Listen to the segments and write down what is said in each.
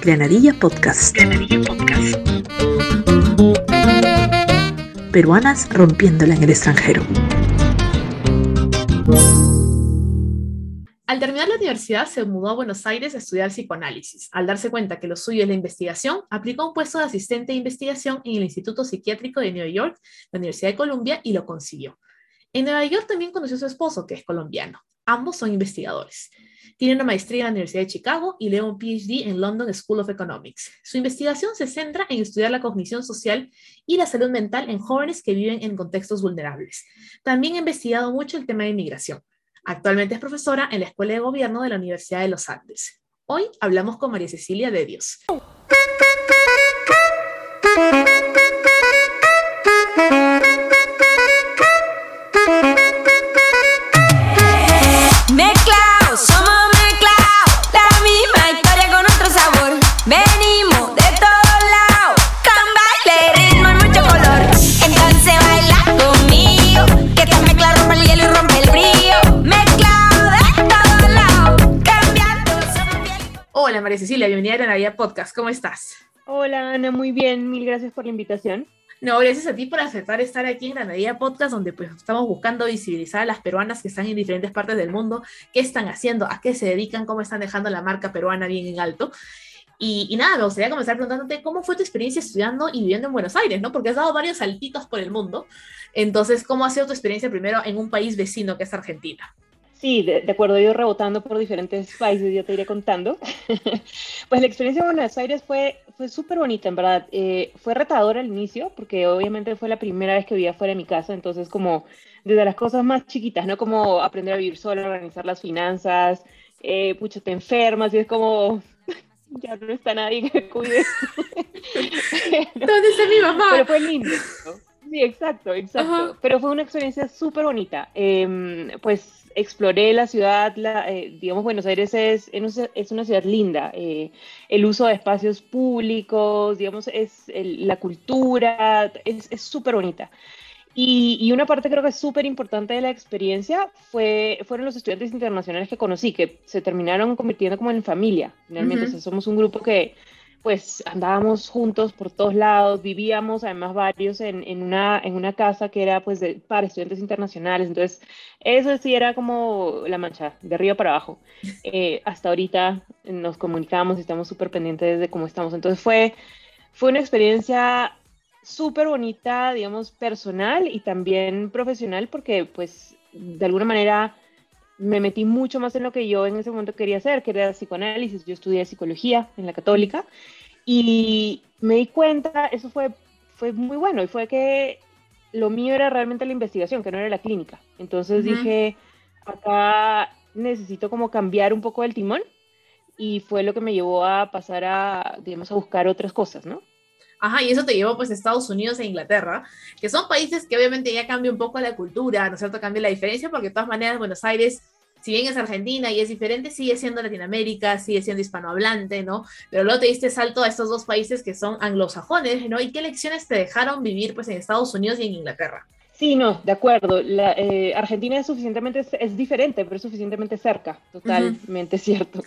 Granadilla Podcast. Granadilla Podcast. Peruanas rompiéndola en el extranjero. Al terminar la universidad se mudó a Buenos Aires a estudiar psicoanálisis. Al darse cuenta que lo suyo es la investigación, aplicó un puesto de asistente de investigación en el Instituto Psiquiátrico de Nueva York, la Universidad de Columbia, y lo consiguió. En Nueva York también conoció a su esposo, que es colombiano. Ambos son investigadores. Tiene una maestría en la Universidad de Chicago y lee un PhD en London School of Economics. Su investigación se centra en estudiar la cognición social y la salud mental en jóvenes que viven en contextos vulnerables. También ha investigado mucho el tema de inmigración. Actualmente es profesora en la Escuela de Gobierno de la Universidad de los Andes. Hoy hablamos con María Cecilia de Dios. Podcast. ¿Cómo estás? Hola Ana, muy bien, mil gracias por la invitación. No, gracias a ti por aceptar estar aquí en Granadilla Podcast, donde pues estamos buscando visibilizar a las peruanas que están en diferentes partes del mundo, qué están haciendo, a qué se dedican, cómo están dejando la marca peruana bien en alto. Y, nada, me gustaría comenzar preguntándote cómo fue tu experiencia estudiando y viviendo en Buenos Aires, ¿no? Porque has dado varios saltitos por el mundo. Entonces, ¿cómo ha sido tu experiencia primero en un país vecino que es Argentina? Sí, de, acuerdo, he ido rebotando por diferentes países, ya te iré contando. pues la experiencia en Buenos Aires fue, fue súper bonita, en verdad. Eh, fue retadora al inicio, porque obviamente fue la primera vez que vivía fuera de mi casa, entonces como desde las cosas más chiquitas, ¿no? Como aprender a vivir sola, organizar las finanzas, eh, pucha, te enfermas y es como, ya no está nadie que me cuide. ¿Dónde está mi mamá? Pero fue lindo. Sí, exacto, exacto. Pero fue una experiencia súper bonita. Em, pues exploré la ciudad, eh, digamos, Buenos Aires es, es una ciudad linda. Eh, el uso de espacios públicos, digamos, es la cultura, es súper bonita. Y, una parte creo que es súper importante de la experiencia fue, fueron los estudiantes internacionales que conocí, que se terminaron convirtiendo como en familia, finalmente. somos un grupo que pues andábamos juntos por todos lados, vivíamos además varios en, en, una, en una casa que era pues de, para estudiantes internacionales, entonces eso sí era como la mancha, de arriba para abajo. Eh, hasta ahorita nos comunicamos y estamos súper pendientes de cómo estamos, entonces fue, fue una experiencia súper bonita, digamos, personal y también profesional, porque pues de alguna manera me metí mucho más en lo que yo en ese momento quería hacer, que era psicoanálisis. Yo estudié psicología en la católica y me di cuenta, eso fue, fue muy bueno, y fue que lo mío era realmente la investigación, que no era la clínica. Entonces dije, acá necesito como cambiar un poco el timón y fue lo que me llevó a pasar a, digamos, a buscar otras cosas, ¿no? Ajá, y eso te llevó pues a Estados Unidos e Inglaterra, que son países que obviamente ya cambia un poco la cultura, ¿no es cierto? Cambia la diferencia, porque de todas maneras Buenos Aires, si bien es Argentina y es diferente, sigue siendo Latinoamérica, sigue siendo hispanohablante, ¿no? Pero luego te diste salto a estos dos países que son anglosajones, ¿no? ¿Y qué lecciones te dejaron vivir pues en Estados Unidos y en Inglaterra? Sí, no, de acuerdo. La, eh, Argentina es suficientemente, es diferente, pero es suficientemente cerca, totalmente cierto.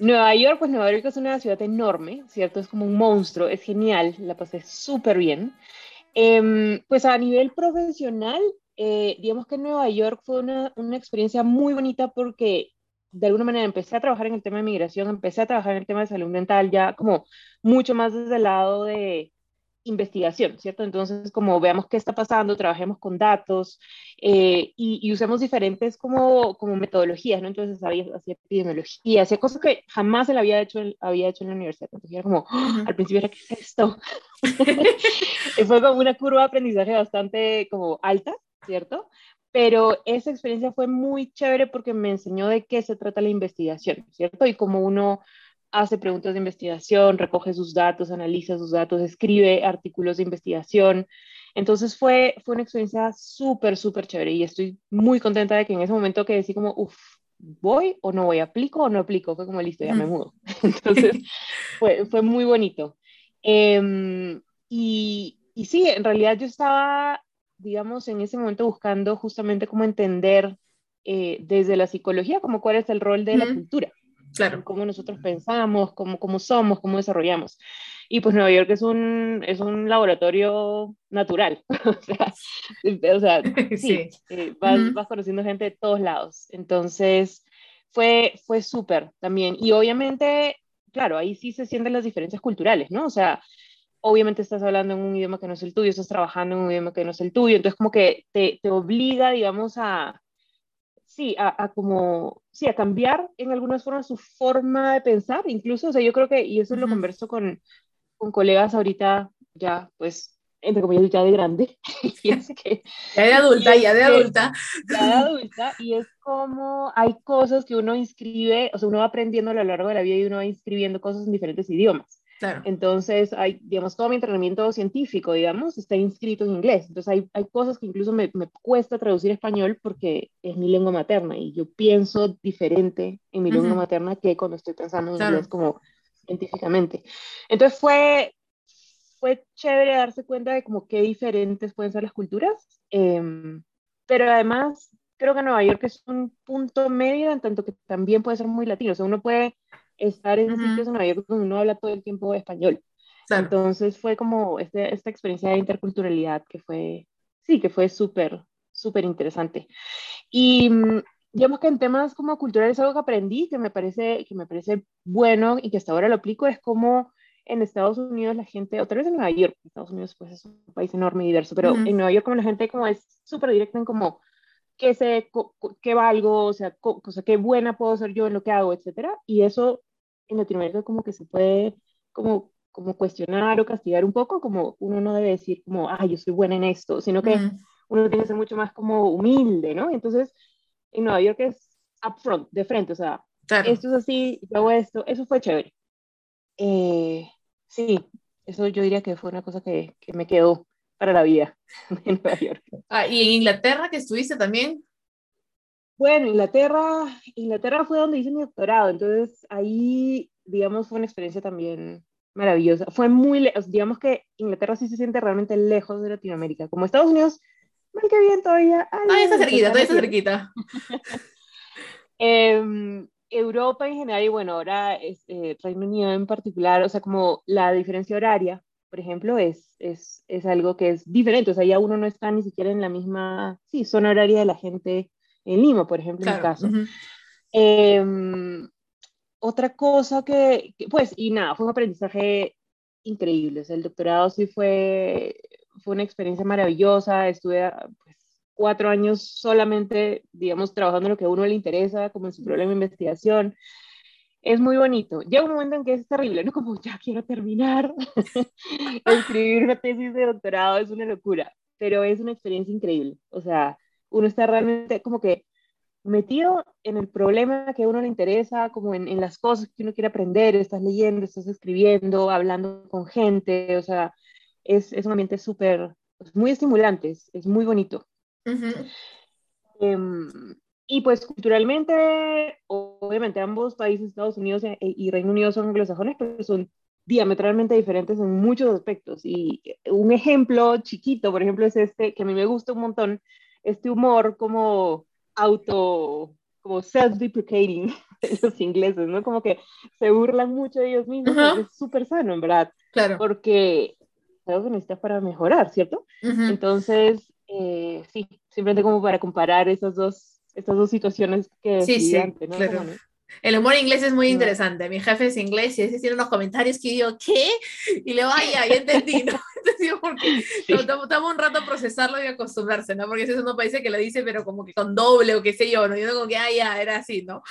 Nueva York, pues Nueva York es una ciudad enorme, ¿cierto? Es como un monstruo, es genial, la pasé súper bien. Em, pues a nivel profesional, eh, digamos que Nueva York fue una, una, experiencia muy bonita porque de alguna manera empecé a trabajar en el tema de migración, empecé a trabajar en el tema de salud mental ya como mucho más desde el lado de, investigación, ¿cierto? Entonces, como veamos qué está pasando, trabajemos con datos eh, y, usemos diferentes como, como metodologías, ¿no? Entonces, había, hacía epidemiología, hacía cosas que jamás se le había hecho, había hecho en la universidad. Entonces, era como, ¡ah! al principio era, ¿qué es esto? fue como una curva de aprendizaje bastante como alta, ¿cierto? Pero esa experiencia fue muy chévere porque me enseñó de qué se trata la investigación, ¿cierto? Y cómo uno hace preguntas de investigación, recoge sus datos, analiza sus datos, escribe artículos de investigación. Entonces fue, fue una experiencia súper, súper chévere y estoy muy contenta de que en ese momento que decí como, uff, voy o no voy, aplico o no aplico, fue como listo, ya me mudo. Entonces fue, fue muy bonito. Em, y, y sí, en realidad yo estaba, digamos, en ese momento buscando justamente cómo entender eh, desde la psicología, como cuál es el rol de la cultura. Claro. Cómo nosotros pensamos, cómo, cómo somos, cómo desarrollamos. Y pues Nueva York es un, es un laboratorio natural. o sea, sí, eh, vas, vas, conociendo gente de todos lados. Entonces, fue, fue súper también. Y obviamente, claro, ahí sí se sienten las diferencias culturales, ¿no? O sea, obviamente estás hablando en un idioma que no es el tuyo, estás trabajando en un idioma que no es el tuyo, entonces como que te, te obliga, digamos, a, sí, a, a, como, sí, a cambiar en algunas formas su forma de pensar, incluso, o sea, yo creo que, y eso lo converso con, con colegas ahorita ya, pues, entre comillas, ya de grande. y es que, ya de adulta, ya de adulta. Ya de adulta, y es como hay cosas que uno inscribe, o sea, uno va aprendiendo a lo largo de la vida y uno va inscribiendo cosas en diferentes idiomas. Claro. Entonces, hay, digamos, todo mi entrenamiento científico, digamos, está inscrito en inglés. Entonces, hay, hay cosas que incluso me, me cuesta traducir español porque es mi lengua materna y yo pienso diferente en mi lengua materna que cuando estoy pensando en claro. inglés como científicamente. Entonces, fue, fue chévere darse cuenta de como qué diferentes pueden ser las culturas, eh, pero además creo que Nueva York es un punto medio en tanto que también puede ser muy latino, o sea, uno puede estar en uh -huh. sitios en Nueva York donde uno habla todo el tiempo español. Claro. Entonces fue como este, esta experiencia de interculturalidad que fue, sí, que fue súper, súper interesante. Y mm, digamos que en temas como culturales algo que aprendí que me parece, que me parece bueno y que hasta ahora lo aplico es como en Estados Unidos la gente, o tal vez en Nueva York, Estados Unidos pues es un país enorme y diverso, pero uh -huh. en Nueva York como la gente como es súper directa en como qué sé, qué valgo, o sea, o sea, qué buena puedo ser yo en lo que hago, etcétera, y eso en Latinoamérica como que se puede como, como cuestionar o castigar un poco, como uno no debe decir como, ah, yo soy buena en esto, sino que -huh. uno tiene que ser mucho más como humilde, ¿no? Entonces, en Nueva York es upfront, de frente, o sea, claro. esto es así, yo hago esto, eso fue chévere. Eh, sí, eso yo diría que fue una cosa que, que me quedó para la vida en Nueva York. Ah, ¿Y en Inglaterra que estuviste también? Bueno, Inglaterra, Inglaterra fue donde hice mi doctorado, entonces ahí, digamos, fue una experiencia también maravillosa. Fue muy, digamos que Inglaterra sí se siente realmente lejos de Latinoamérica, como Estados Unidos, mal que bien todavía. Ay, todavía está cerquita, todavía está cerquita. eh, Europa en general, y bueno, ahora es, eh, Reino Unido en particular, o sea, como la diferencia horaria, por ejemplo, es, es, es algo que es diferente, o sea, ya uno no está ni siquiera en la misma, sí, zona horaria de la gente en Lima, por ejemplo, claro. en mi caso. Uh -huh. eh, otra cosa que, que, pues, y nada, fue un aprendizaje increíble, o sea, el doctorado sí fue, fue una experiencia maravillosa, estuve pues, cuatro años solamente, digamos, trabajando en lo que a uno le interesa, como en su problema de investigación. Es muy bonito. Llega un momento en que es terrible, ¿no? Como ya quiero terminar. Escribir una tesis de doctorado es una locura, pero es una experiencia increíble. O sea, uno está realmente como que metido en el problema que a uno le interesa, como en, en las cosas que uno quiere aprender, estás leyendo, estás escribiendo, hablando con gente, o sea, es, es un ambiente súper, muy estimulante, es, es muy bonito. Uh -huh. eh, y pues culturalmente, obviamente ambos países, Estados Unidos e, y Reino Unido son anglosajones, pero son diametralmente diferentes en muchos aspectos. Y un ejemplo chiquito, por ejemplo, es este, que a mí me gusta un montón, este humor como auto, como self-deprecating de los ingleses, ¿no? Como que se burlan mucho de ellos mismos, uh -huh. es súper sano, en verdad. Claro. Porque es algo que necesitas para mejorar, ¿cierto? Uh -huh. Entonces, eh, sí, simplemente como para comparar esas dos, estas dos situaciones que sí, sí, antes, ¿no? Claro. El humor inglés es muy interesante. Mi jefe es inglés y a veces tiene unos comentarios que digo, ¿qué? Y le vaya, ya entendí, ¿no? Entonces, porque sí. toma un rato procesarlo y acostumbrarse, ¿no? Porque ese es uno país que lo dice, pero como que con doble o qué sé yo, ¿no? Yo como que, ah, ya, era así, ¿no?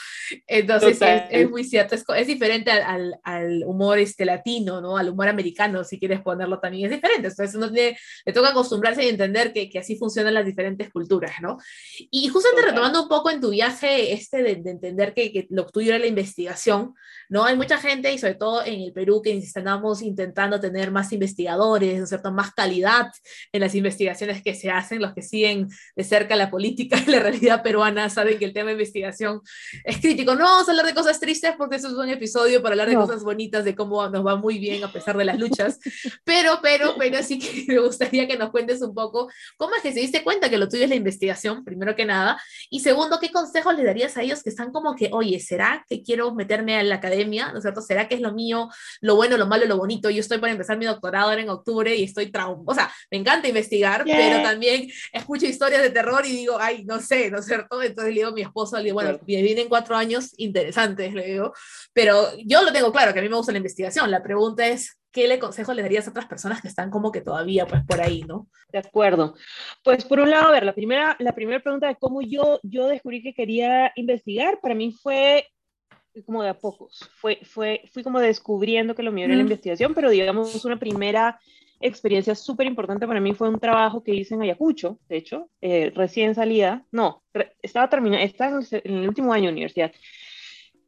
Entonces, es, es, muy cierto. Es, es diferente al, al, humor este, latino, ¿no? Al humor americano, si quieres ponerlo también, es diferente. Entonces, uno tiene, le toca acostumbrarse y entender que, que así funcionan las diferentes culturas, ¿no? Y justamente Total. retomando un poco en tu viaje este de, de entender que, que lo tuyo era la investigación, ¿no? Hay mucha gente, y sobre todo en el Perú, que estamos intentando tener más investigadores, ¿no es cierto? Más calidad en las investigaciones que se hacen. Los que siguen de cerca la política y la realidad peruana saben que el tema de investigación es crítico. No vamos a hablar de cosas tristes porque eso es un episodio para hablar de cosas bonitas, de cómo nos va muy bien a pesar de las luchas. Pero, pero, pero sí que me gustaría que nos cuentes un poco cómo es que se diste cuenta que lo tuyo es la investigación, primero que nada. Y segundo, ¿qué consejos le darías a ellos que están como que, oye, ¿será que quiero meterme a la academia? ¿No es cierto? ¿Será que es lo mío, lo bueno, lo malo, lo bonito? Yo estoy para empezar mi doctorado ahora en octubre y estoy traum... O sea, me encanta investigar, pero también escucho historias de terror y digo, ay, no sé, ¿no es cierto? Entonces le digo a mi esposo, le digo, bueno, vienen cuatro años interesantes, le digo, pero yo lo tengo claro, que a mí me gusta la investigación. La pregunta es, ¿qué le consejo le darías a otras personas que están como que todavía pues por ahí, ¿no? De acuerdo. Pues por un lado, a ver, la primera, la primera pregunta de cómo yo, yo descubrí que quería investigar, para mí fue como de a pocos. Fue, fue, fui como descubriendo que lo mío era la investigación, pero digamos una primera experiencia súper importante para mí fue un trabajo que hice en Ayacucho, de hecho, eh, recién salida, no, estaba terminando, estaba en el último año de universidad.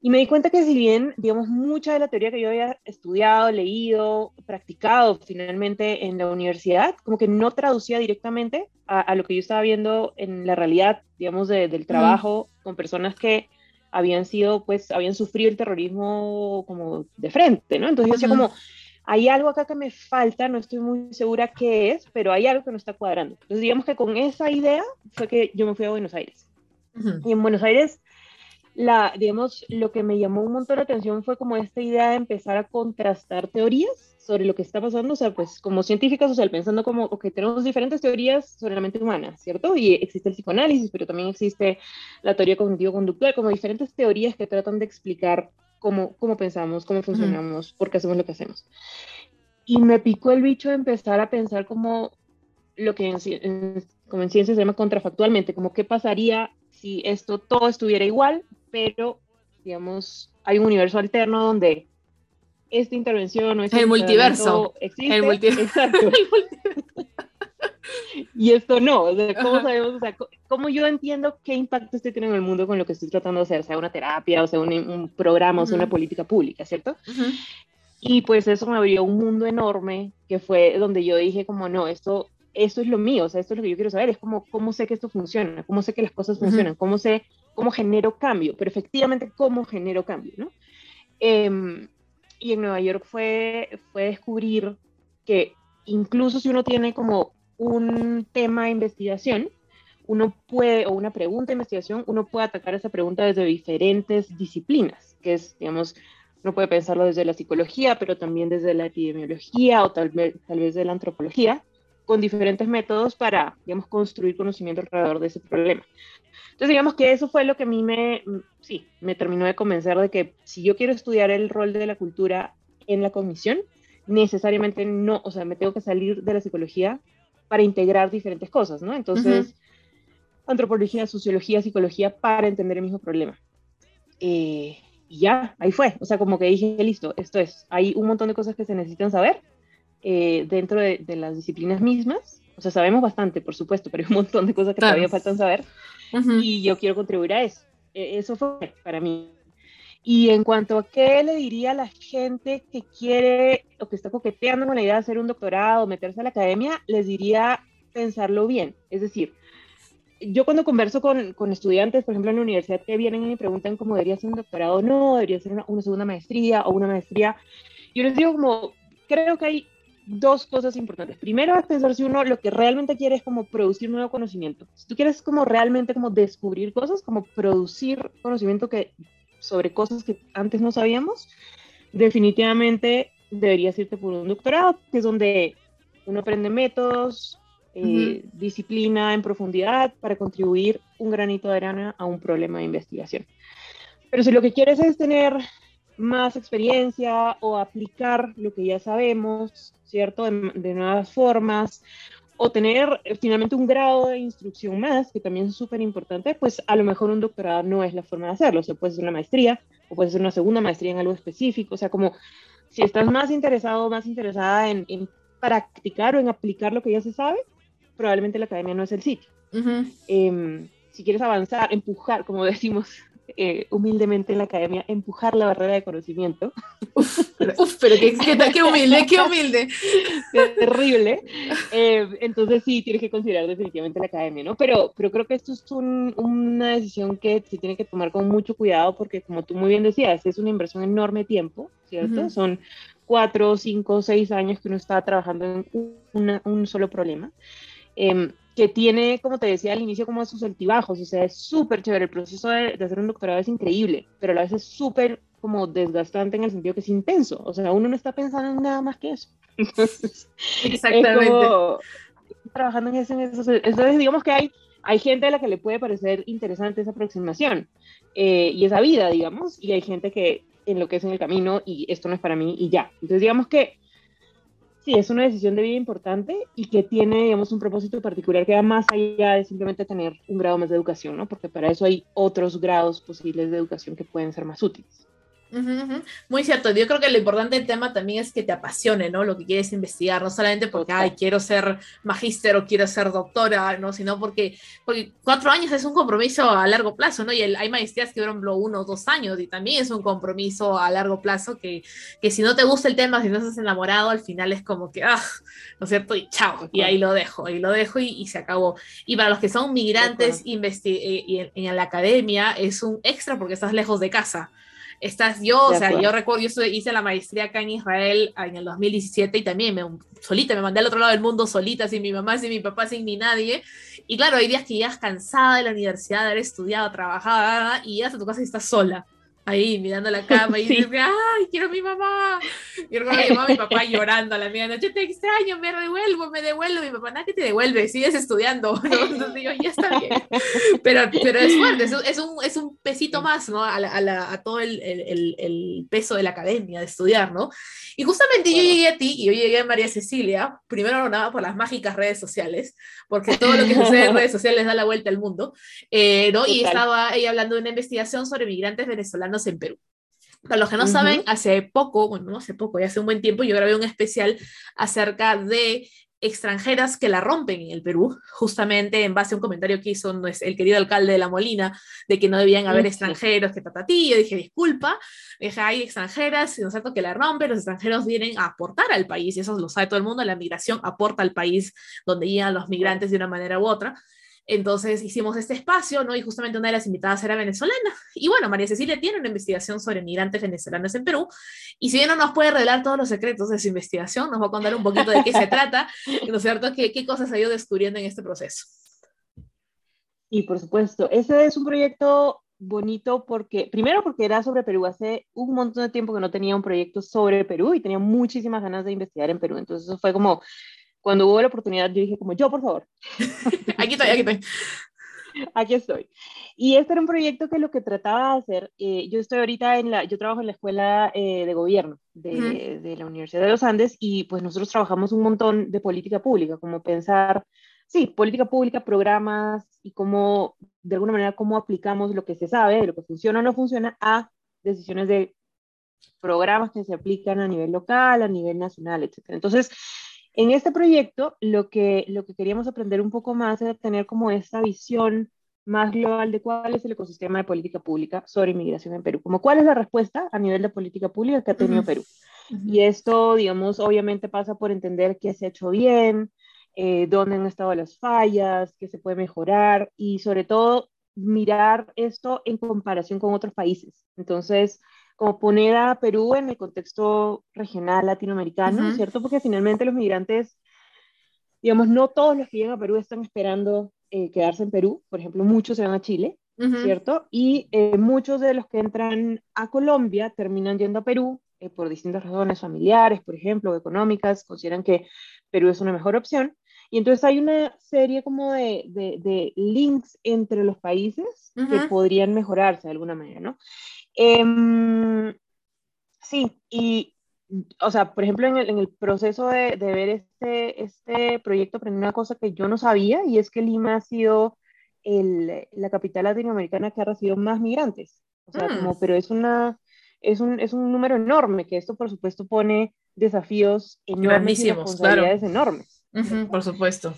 Y me di cuenta que si bien, digamos, mucha de la teoría que yo había estudiado, leído, practicado finalmente en la universidad, como que no traducía directamente a, lo que yo estaba viendo en la realidad, digamos, del trabajo con personas que habían sido, pues, habían sufrido el terrorismo como de frente, ¿no? Entonces yo decía como, hay algo acá que me falta, no estoy muy segura qué es, pero hay algo que no está cuadrando. Entonces digamos que con esa idea fue que yo me fui a Buenos Aires. Y en Buenos Aires la, digamos, lo que me llamó un montón la atención fue como esta idea de empezar a contrastar teorías sobre lo que está pasando, o sea, pues como científicas, o sea, pensando como, que tenemos diferentes teorías sobre la mente humana, ¿cierto? Y existe el psicoanálisis, pero también existe la teoría cognitivo-conductual, como diferentes teorías que tratan de explicar cómo, cómo pensamos, cómo funcionamos, por qué hacemos lo que hacemos. Y me picó el bicho de empezar a pensar como lo que en, como en ciencia se llama contrafactualmente, como qué pasaría si esto todo estuviera igual, pero, digamos, hay un universo alterno donde esta intervención o este el multiverso existe. El multiverso. Exacto. y esto no, o sea, ¿cómo sabemos, o sea, cómo yo entiendo qué impacto estoy teniendo en el mundo con lo que estoy tratando de hacer, sea una terapia, o sea un, programa, o sea una política pública, ¿cierto? Y pues eso me abrió un mundo enorme que fue donde yo dije como, no, esto, esto es lo mío, o sea, esto es lo que yo quiero saber, es como, cómo sé que esto funciona, cómo sé que las cosas funcionan, cómo sé cómo genero cambio, pero efectivamente cómo genero cambio, ¿no? Em, y en Nueva York fue, fue descubrir que incluso si uno tiene como un tema de investigación, uno puede, o una pregunta de investigación, uno puede atacar esa pregunta desde diferentes disciplinas, que es, digamos, uno puede pensarlo desde la psicología, pero también desde la epidemiología o tal tal vez de la antropología, con diferentes métodos para, digamos, construir conocimiento alrededor de ese problema. Entonces, digamos que eso fue lo que a mí me, sí, me terminó de convencer de que si yo quiero estudiar el rol de la cultura en la comisión, necesariamente no, o sea, me tengo que salir de la psicología para integrar diferentes cosas, ¿no? Entonces, antropología, sociología, psicología para entender el mismo problema. Eh, y ya, ahí fue. O sea, como que dije, listo, esto es. Hay un montón de cosas que se necesitan saber eh, dentro de, las disciplinas mismas. O sea, sabemos bastante, por supuesto, pero hay un montón de cosas que todavía faltan saber y yo quiero contribuir a eso. E, eso fue para mí. Y en cuanto a qué le diría a la gente que quiere o que está coqueteando con la idea de hacer un doctorado, meterse a la academia, les diría pensarlo bien. Es decir, yo cuando converso con, con, estudiantes, por ejemplo, en la universidad, que vienen y me preguntan cómo debería ser un doctorado o no, debería ser una, una, segunda maestría o una maestría, yo les digo como, creo que hay dos cosas importantes. Primero es pensar si uno lo que realmente quiere es como producir nuevo conocimiento. Si tú quieres como realmente como descubrir cosas, como producir conocimiento que, sobre cosas que antes no sabíamos, definitivamente deberías irte por un doctorado, que es donde uno aprende métodos, eh, disciplina en profundidad para contribuir un granito de arena a un problema de investigación. Pero si lo que quieres es tener más experiencia o aplicar lo que ya sabemos, ¿cierto? De, nuevas formas, o tener eh, finalmente un grado de instrucción más, que también es súper importante, pues a lo mejor un doctorado no es la forma de hacerlo, o sea, puede ser una maestría, o puede ser una segunda maestría en algo específico, o sea, como si estás más interesado más interesada en, practicar o en aplicar lo que ya se sabe, probablemente la academia no es el sitio. Em, si quieres avanzar, empujar, como decimos eh, humildemente en la academia empujar la barrera de conocimiento. Uf, pero, qué, qué, humilde, qué humilde. Terrible. Eh, entonces sí, tienes que considerar definitivamente la academia, ¿no? Pero, pero creo que esto es una decisión que se tiene que tomar con mucho cuidado porque como tú muy bien decías, es una inversión enorme tiempo, ¿cierto? Son cuatro, cinco, seis años que uno está trabajando en un solo problema. Em, que tiene, como te decía al inicio, como sus altibajos, o sea, es súper chévere, el proceso de, hacer un doctorado es increíble, pero a la vez es súper como desgastante en el sentido que es intenso, o sea, uno no está pensando en nada más que eso. Exactamente. trabajando en eso, en eso, entonces digamos que hay, hay gente a la que le puede parecer interesante esa aproximación eh, y esa vida, digamos, y hay gente que en lo que es en el camino y esto no es para mí y ya. Entonces digamos que sí, es una decisión de vida importante y que tiene, digamos, un propósito particular que va más allá de simplemente tener un grado más de educación, ¿no? Porque para eso hay otros grados posibles de educación que pueden ser más útiles. Muy cierto, yo creo que lo importante del tema también es que te apasione, ¿no? Lo que quieres investigar, no solamente porque, ay, quiero ser magíster o quiero ser doctora, ¿no? Sino porque, porque cuatro años es un compromiso a largo plazo, ¿no? Y hay maestrías que duran uno o dos años y también es un compromiso a largo plazo que, que si no te gusta el tema, si no estás enamorado, al final es como que, ah, ¿no es cierto? Y chao, y ahí lo dejo, ahí lo dejo y, se acabó. Y para los que son migrantes eh, y en, en la academia es un extra porque estás lejos de casa estás yo, o sea, yo recuerdo, yo hice la maestría acá en Israel en el 2017 y también me, solita, me mandé al otro lado del mundo solita, sin mi mamá, sin mi papá, sin ni nadie. Y claro, hay días que llegas cansada de la universidad, de haber estudiado, trabajado, y llegas a tu casa y estás sola ahí mirando la cama y sí. dice, ay, quiero a mi mamá. Y recuerdo que mi papá llorando a la medianoche, te extraño, me devuelvo, me devuelvo. Mi papá, nada que te devuelve, sigues estudiando. Entonces digo, ya está bien. Pero, pero es fuerte, es, es, un, es un pesito más, ¿no? A, a, a todo el, el, el, peso de la academia, de estudiar, ¿no? Y justamente yo llegué a ti y yo llegué a María Cecilia, primero nada por las mágicas redes sociales, porque todo lo que sucede en redes sociales da la vuelta al mundo, eh, ¿no? Y estaba ella hablando de una investigación sobre migrantes venezolanos en Perú. Para los que no saben, hace poco, bueno, no hace poco, ya hace un buen tiempo, yo grabé un especial acerca de extranjeras que la rompen en el Perú, justamente en base a un comentario que hizo el querido alcalde de La Molina, de que no debían haber extranjeros, que tatatillo, dije, disculpa, dije, hay extranjeras, ¿no es cierto?, que la rompen, los extranjeros vienen a aportar al país, y eso lo sabe todo el mundo, la migración aporta al país donde llegan los migrantes de una manera u otra, entonces hicimos este espacio, ¿no? Y justamente una de las invitadas era venezolana. Y bueno, María Cecilia tiene una investigación sobre migrantes venezolanos en Perú. Y si bien no nos puede revelar todos los secretos de su investigación, nos va a contar un poquito de qué se trata, ¿no es cierto? ¿Qué, qué cosas ha ido descubriendo en este proceso? Y por supuesto, ese es un proyecto bonito porque, primero porque era sobre Perú, hace un montón de tiempo que no tenía un proyecto sobre Perú y tenía muchísimas ganas de investigar en Perú, entonces eso fue como cuando hubo la oportunidad, yo dije como, yo, por favor. aquí estoy, aquí estoy. Aquí estoy. Y este era un proyecto que lo que trataba de hacer, eh, yo estoy ahorita en la, yo trabajo en la escuela eh, de gobierno de, de, la Universidad de los Andes y pues nosotros trabajamos un montón de política pública, como pensar, sí, política pública, programas y cómo, de alguna manera, cómo aplicamos lo que se sabe, lo que funciona o no funciona, a decisiones de programas que se aplican a nivel local, a nivel nacional, etc. Entonces, en este proyecto, lo que, lo que queríamos aprender un poco más era tener como esta visión más global de cuál es el ecosistema de política pública sobre inmigración en Perú, como cuál es la respuesta a nivel de política pública que ha tenido Perú. Y esto, digamos, obviamente pasa por entender qué se ha hecho bien, eh, dónde han estado las fallas, qué se puede mejorar y sobre todo mirar esto en comparación con otros países. Entonces, como poner a Perú en el contexto regional latinoamericano, ¿cierto? Porque finalmente los migrantes, digamos, no todos los que llegan a Perú están esperando eh, quedarse en Perú, por ejemplo, muchos se van a Chile, ¿cierto? Y eh, muchos de los que entran a Colombia terminan yendo a Perú eh, por distintas razones familiares, por ejemplo, económicas, consideran que Perú es una mejor opción. Y entonces hay una serie como de, de, links entre los países que podrían mejorarse de alguna manera, ¿no? Em, sí, y, o sea, por ejemplo, en el, en el proceso de, de, ver este, este proyecto aprendí una cosa que yo no sabía y es que Lima ha sido el, la capital latinoamericana que ha recibido más migrantes. O sea, como, mm. pero es una, es un, es un número enorme, que esto por supuesto pone desafíos enormes y responsabilidades enormes. por supuesto.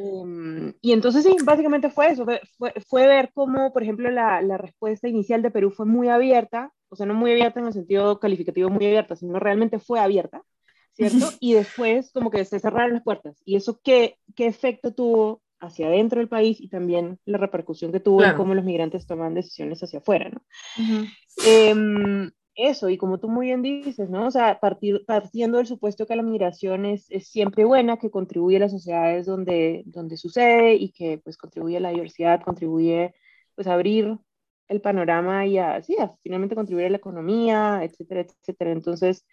Em, y entonces sí, básicamente fue eso, fue, fue, ver cómo, por ejemplo, la, la, respuesta inicial de Perú fue muy abierta, o sea, no muy abierta en el sentido calificativo muy abierta, sino realmente fue abierta, ¿cierto? Y después como que se cerraron las puertas. ¿Y eso qué, qué efecto tuvo hacia adentro del país y también la repercusión que tuvo en cómo los migrantes toman decisiones hacia afuera, ¿no? Uh eso, y como tú muy bien dices, ¿no? O sea, partir, partiendo del supuesto que la migración es, es, siempre buena, que contribuye a las sociedades donde, donde sucede y que pues contribuye a la diversidad, contribuye pues a abrir el panorama y a, sí, finalmente contribuir a la economía, etcétera, etcétera. Entonces,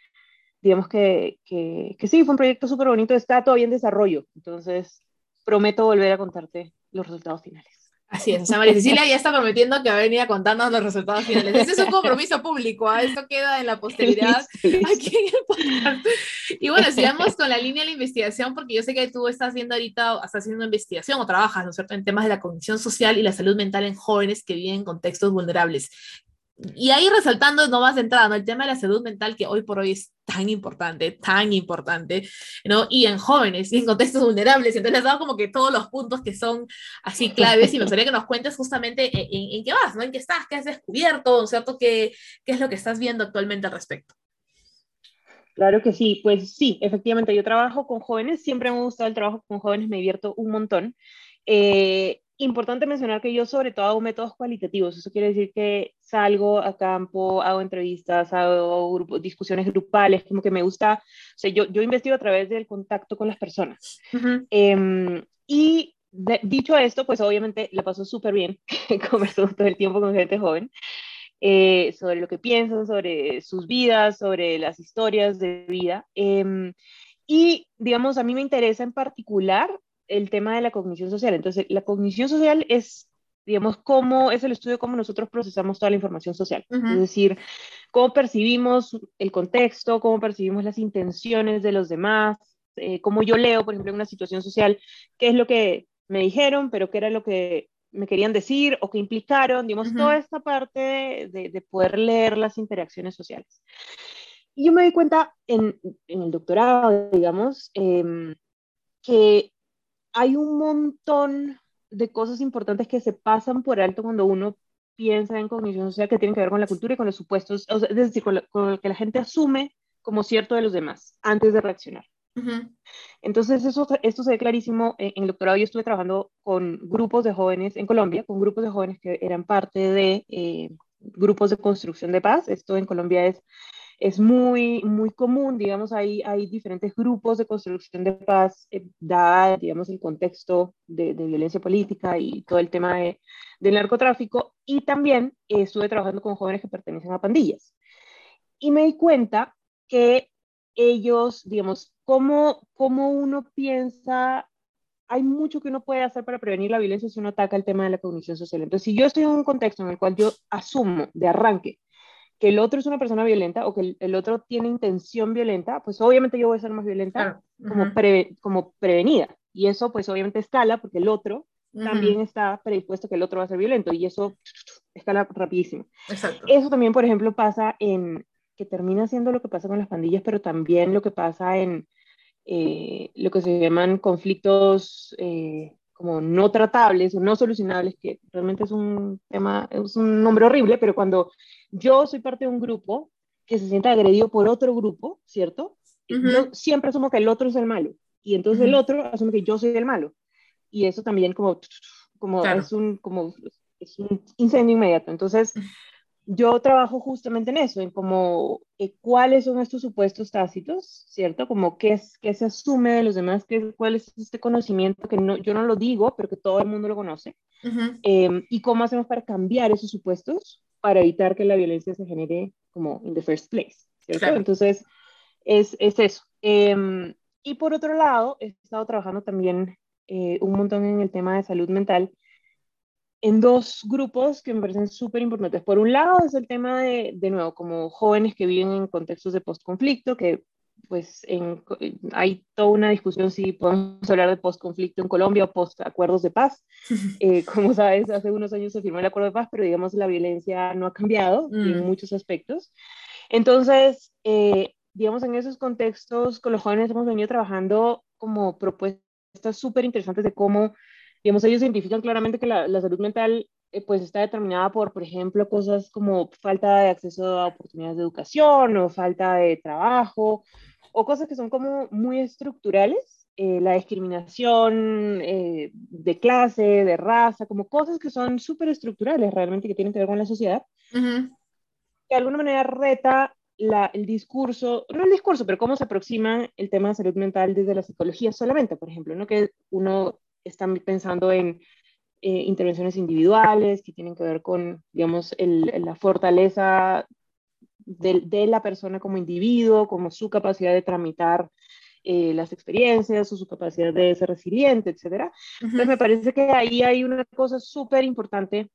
digamos que, que, que sí, fue un proyecto súper bonito, está todavía en desarrollo, entonces prometo volver a contarte los resultados finales. Así es, o sea, María Cecilia ya está prometiendo que va a venir a contarnos los resultados finales. Ese es un compromiso público, ¿eh? esto queda en la posteridad aquí en el podcast. Y bueno, sigamos con la línea de la investigación, porque yo sé que tú estás haciendo ahorita, estás haciendo investigación o trabajas, ¿no es cierto?, en temas de la cognición social y la salud mental en jóvenes que viven en contextos vulnerables y ahí resaltando no más entrada, ¿no? el tema de la salud mental que hoy por hoy es tan importante, tan importante, ¿no? Y en jóvenes y en contextos vulnerables. Entonces he dado como que todos los puntos que son así claves y me gustaría que nos cuentes justamente en, qué vas, ¿no? En qué estás, qué has descubierto, ¿cierto? ¿Qué, ¿Qué es lo que estás viendo actualmente al respecto? Claro que sí, pues sí, efectivamente, yo trabajo con jóvenes, siempre me ha gustado el trabajo con jóvenes, me divierto un montón. Eh, importante mencionar que yo sobre todo hago métodos cualitativos, eso quiere decir que salgo a campo, hago entrevistas, hago discusiones grupales, como que me gusta, o sea, yo, yo investigo a través del contacto con las personas. Em, y dicho esto, pues obviamente la paso súper bien, converso todo el tiempo con gente joven, eh, sobre lo que piensan, sobre sus vidas, sobre las historias de vida. Em, y, digamos, a mí me interesa en particular el tema de la cognición social. Entonces, la cognición social es, digamos, cómo es el estudio de cómo nosotros procesamos toda la información social. Es decir, cómo percibimos el contexto, cómo percibimos las intenciones de los demás, eh, cómo yo leo, por ejemplo, en una situación social, qué es lo que me dijeron, pero qué era lo que me querían decir o qué implicaron, digamos, toda esta parte de, de, poder leer las interacciones sociales. Y yo me di cuenta en, en el doctorado, digamos, eh, que hay un montón de cosas importantes que se pasan por alto cuando uno piensa en cognición social que tienen que ver con la cultura y con los supuestos, es decir, con lo, que la gente asume como cierto de los demás antes de reaccionar. Entonces, eso, esto se ve clarísimo. En, el doctorado yo estuve trabajando con grupos de jóvenes en Colombia, con grupos de jóvenes que eran parte de eh, grupos de construcción de paz. Esto en Colombia es es muy, muy común, digamos, hay, hay diferentes grupos de construcción de paz, eh, dada, digamos, el contexto de, violencia política y todo el tema de, del narcotráfico, y también estuve trabajando con jóvenes que pertenecen a pandillas. Y me di cuenta que ellos, digamos, cómo, cómo uno piensa hay mucho que uno puede hacer para prevenir la violencia si uno ataca el tema de la cognición social. Entonces, si yo estoy en un contexto en el cual yo asumo de arranque que el otro es una persona violenta o que el, otro tiene intención violenta, pues obviamente yo voy a ser más violenta como, como prevenida. Y eso pues obviamente escala porque el otro también está predispuesto que el otro va a ser violento y eso escala rapidísimo. Exacto. Eso también, por ejemplo, pasa en, que termina siendo lo que pasa con las pandillas, pero también lo que pasa en eh, lo que se llaman conflictos eh, como no tratables o no solucionables, que realmente es un tema, es un nombre horrible, pero cuando yo soy parte de un grupo que se siente agredido por otro grupo, ¿cierto? Yo siempre asumo que el otro es el malo, y entonces el otro asume que yo soy el malo, y eso también como, como, es, un, como es un incendio inmediato. Entonces, yo trabajo justamente en eso, en como eh, cuáles son estos supuestos tácitos, ¿cierto? Como qué, es, qué se asume de los demás, qué, cuál es este conocimiento que no, yo no lo digo, pero que todo el mundo lo conoce, em, y cómo hacemos para cambiar esos supuestos para evitar que la violencia se genere como in the first place, ¿cierto? Entonces, es, es eso. Em, y por otro lado, he estado trabajando también eh, un montón en el tema de salud mental, en dos grupos que me parecen súper importantes. Por un lado es el tema de, de nuevo, como jóvenes que viven en contextos de postconflicto, que pues en, hay toda una discusión si podemos hablar de postconflicto en Colombia o post-acuerdos de paz. Eh, como sabes, hace unos años se firmó el acuerdo de paz, pero digamos la violencia no ha cambiado en mm. muchos aspectos. Entonces, eh, digamos, en esos contextos con los jóvenes hemos venido trabajando como propuestas súper interesantes de cómo, digamos, ellos identifican claramente que la, la salud mental pues está determinada por, por ejemplo, cosas como falta de acceso a oportunidades de educación o falta de trabajo o cosas que son como muy estructurales, eh, la discriminación eh, de clase, de raza, como cosas que son súper estructurales realmente que tienen que ver con la sociedad, que de alguna manera reta la, el discurso, no el discurso, pero cómo se aproxima el tema de salud mental desde la psicología solamente, por ejemplo, ¿no? que uno está pensando en eh, intervenciones individuales que tienen que ver con, digamos, el, la fortaleza de, de, la persona como individuo, como su capacidad de tramitar eh, las experiencias o su capacidad de ser resiliente, etc. Entonces me parece que ahí hay una cosa súper importante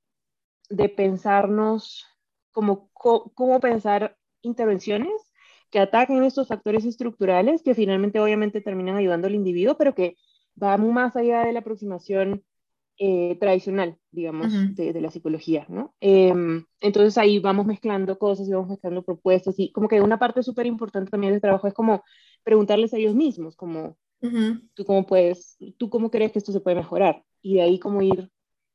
de pensarnos como cómo pensar intervenciones que ataquen estos factores estructurales que finalmente obviamente terminan ayudando al individuo, pero que va más allá de la aproximación eh, tradicional, digamos, de, la psicología, ¿no? Em, entonces ahí vamos mezclando cosas y vamos mezclando propuestas y como que una parte súper importante también del trabajo es como preguntarles a ellos mismos, como, ¿tú cómo puedes, tú cómo crees que esto se puede mejorar? Y de ahí como ir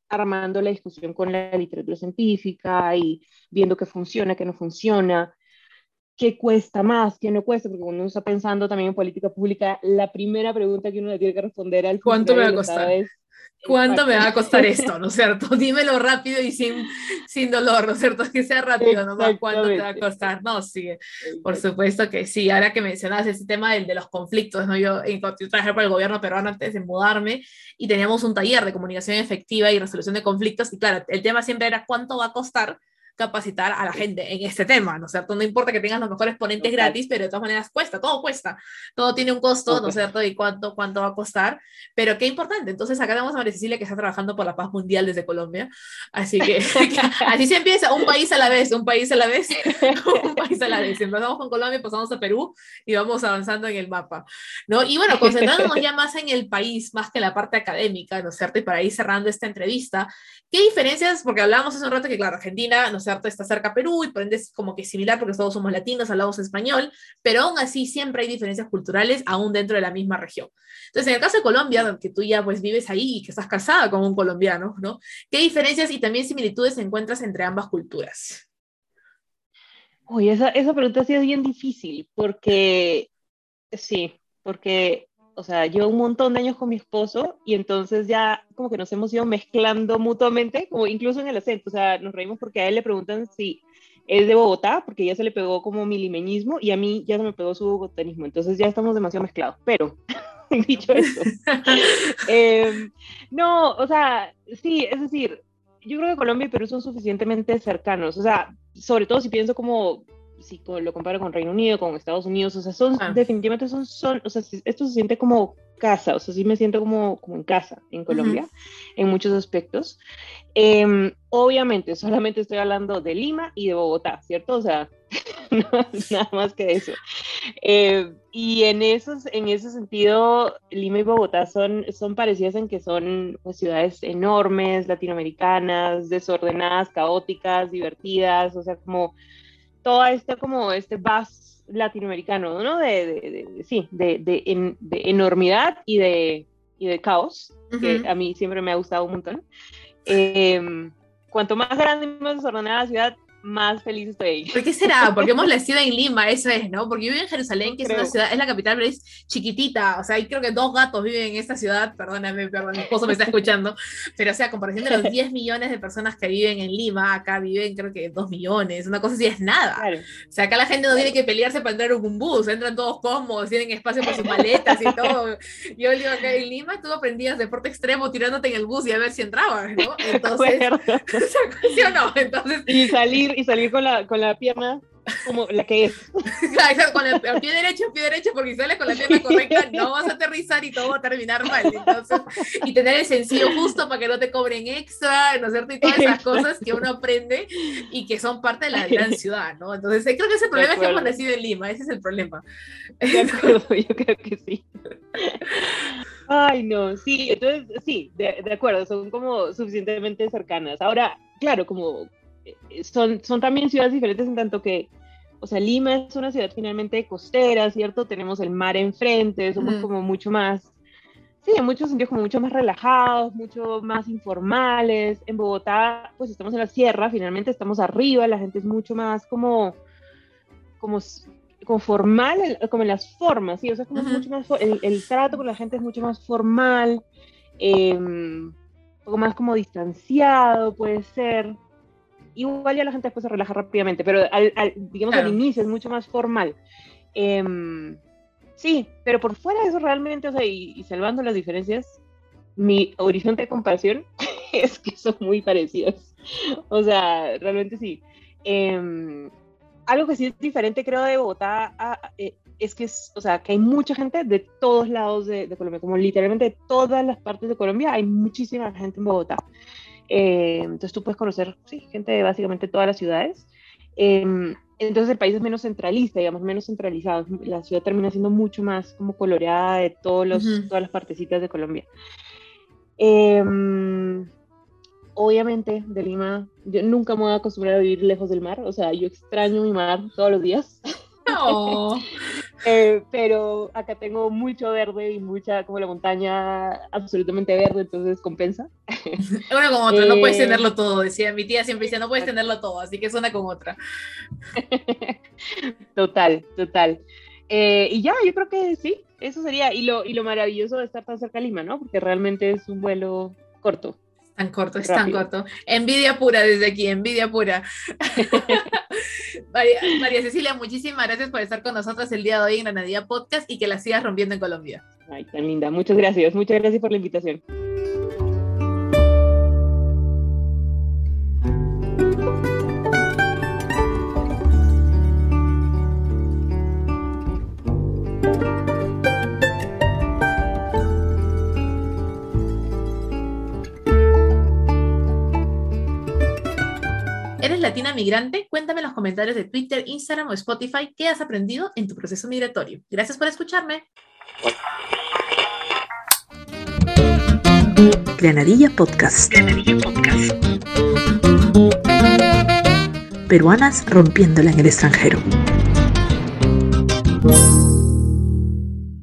armando la discusión con la literatura científica y viendo qué funciona, qué no funciona, qué cuesta más, qué no cuesta, porque cuando uno está pensando también en política pública, la primera pregunta que uno le tiene que responder al ¿Cuánto me va a costar? Es, ¿Cuánto me va a costar esto, no es cierto? Dímelo rápido y sin, sin dolor, ¿no es cierto? Que sea rápido, ¿no? ¿Cuánto te va a costar? No, sí, por supuesto que sí. Ahora que mencionas ese tema del, de los conflictos, ¿no? Yo, yo trabajé para el gobierno peruano antes de mudarme y teníamos un taller de comunicación efectiva y resolución de conflictos y claro, el tema siempre era cuánto va a costar capacitar a la gente en este tema, ¿no es cierto? No importa que tengas los mejores ponentes gratis, pero de todas maneras cuesta, todo cuesta, todo tiene un costo, ¿no es cierto? Y cuánto, cuánto va a costar, pero qué importante. Entonces acá tenemos a María Cecilia que está trabajando por la paz mundial desde Colombia, así que así se empieza, un país a la vez, un país a la vez, un país a la vez. Empezamos con Colombia, pasamos a Perú y vamos avanzando en el mapa, ¿no? Y bueno, concentrándonos ya más en el país, más que en la parte académica, ¿no es cierto? Y para ir cerrando esta entrevista, ¿qué diferencias? Porque hablábamos hace un rato que, claro, Argentina, ¿no Está cerca Perú y por ende es como que similar porque todos somos latinos, hablamos español, pero aún así siempre hay diferencias culturales aún dentro de la misma región. Entonces, en el caso de Colombia, que tú ya pues vives ahí y que estás casada con un colombiano, ¿no? ¿Qué diferencias y también similitudes encuentras entre ambas culturas? Uy, esa, esa pregunta ha sido bien difícil porque, sí, porque o sea, llevo un montón de años con mi esposo y entonces ya como que nos hemos ido mezclando mutuamente, como incluso en el acento, o sea, nos reímos porque a él le preguntan si es de Bogotá, porque ya se le pegó como mi limeñismo y a mí ya se me pegó su bogotanismo, entonces ya estamos demasiado mezclados, pero dicho eso, em, no, o sea, sí, es decir, yo creo que Colombia y Perú son suficientemente cercanos, o sea, sobre todo si pienso como si lo comparo con Reino Unido, con Estados Unidos, o sea, son, ah. definitivamente son, son, o sea, esto se siente como casa, o sea, sí me siento como, como en casa en Colombia, en muchos aspectos. Em, obviamente, solamente estoy hablando de Lima y de Bogotá, ¿cierto? O sea, nada más que eso. Eh, y en, esos, en ese sentido, Lima y Bogotá son, son parecidas en que son pues, ciudades enormes, latinoamericanas, desordenadas, caóticas, divertidas, o sea, como todo este como este buzz latinoamericano, ¿no? De, de, sí, de, de, enormidad y de, y de caos, que a mí siempre me ha gustado un montón. Em, cuanto más grande y más desordenada la ciudad, más feliz estoy. ¿Por qué será? Porque hemos nacido en Lima, eso es, ¿no? Porque yo vivo en Jerusalén, que es una ciudad, es la capital, pero es chiquitita, o sea, hay creo que dos gatos viven en esta ciudad, perdóname, perdón, mi esposo me está escuchando, pero o sea, a comparación de los 10 millones de personas que viven en Lima, acá viven creo que 2 millones, una cosa así es nada. O sea, acá la gente no tiene que pelearse para entrar en un bus, entran todos cómodos, tienen espacio para sus maletas y todo. Yo digo, acá en Lima tú aprendías deporte extremo tirándote en el bus y a ver si entrabas, ¿no? Entonces, ¿sí o no? Entonces, y y salir con la, con la pierna como la que es. Con el, pie derecho, pie derecho, porque si sales con la pierna correcta no vas a aterrizar y todo va a terminar mal. Entonces, y tener el sencillo justo para que no te cobren extra, ¿no es cierto? Y todas esas cosas que uno aprende y que son parte de la gran ciudad, ¿no? Entonces, creo que ese problema es que hemos nacido en Lima, ese es el problema. De acuerdo, yo creo que sí. Ay, no, sí, entonces, sí, de, de acuerdo, son como suficientemente cercanas. Ahora, claro, como eh, son, son también ciudades diferentes en tanto que, o sea, Lima es una ciudad finalmente costera, ¿cierto? Tenemos el mar enfrente, somos como mucho más sí, en muchos sentidos como mucho más relajados, mucho más informales. En Bogotá, pues estamos en la sierra, finalmente estamos arriba, la gente es mucho más como, como, como formal, como en las formas, ¿sí? O sea, como mucho más, el, el, trato con la gente es mucho más formal, eh, un poco más como distanciado, puede ser. Igual ya la gente después se relaja rápidamente, pero al, digamos al inicio es mucho más formal. Eh, Sí, pero por fuera de eso realmente, o sea, y, salvando las diferencias, mi horizonte de comparación es que son muy parecidos. O sea, realmente sí. Em, algo que sí es diferente, creo, de Bogotá eh, es que es, o sea, que hay mucha gente de todos lados de, Colombia, como literalmente de todas las partes de Colombia, hay muchísima gente en Bogotá. Em, entonces tú puedes conocer, sí, gente de básicamente todas las ciudades. Em, entonces el país es menos centralista, digamos, menos centralizado. La ciudad termina siendo mucho más como coloreada de todos los, todas las partecitas de Colombia. Em, obviamente, de Lima, yo nunca me voy a acostumbrar a vivir lejos del mar, o sea, yo extraño mi mar todos los días. No. Eh, pero acá tengo mucho verde y mucha, como la montaña absolutamente verde, entonces compensa. Una con otra, no puedes eh, tenerlo todo, decía mi tía siempre dice, no puedes tenerlo todo, así que es una con otra. Total, total. Eh, y ya, yo creo que sí, eso sería, y lo, y lo maravilloso de estar tan cerca de Lima, ¿no? Porque realmente es un vuelo corto. Tan corto, es tan corto. Envidia pura desde aquí, envidia pura. María, Cecilia, muchísimas gracias por estar con nosotros el día de hoy en Granadilla Podcast y que la sigas rompiendo en Colombia. Ay, tan linda. Muchas gracias. Muchas gracias por la invitación. Latina Migrante? Cuéntame en los comentarios de Twitter, Instagram o Spotify qué has aprendido en tu proceso migratorio. Gracias por escucharme. Granadilla Podcast. Granadilla Podcast. Peruanas rompiéndola en el extranjero.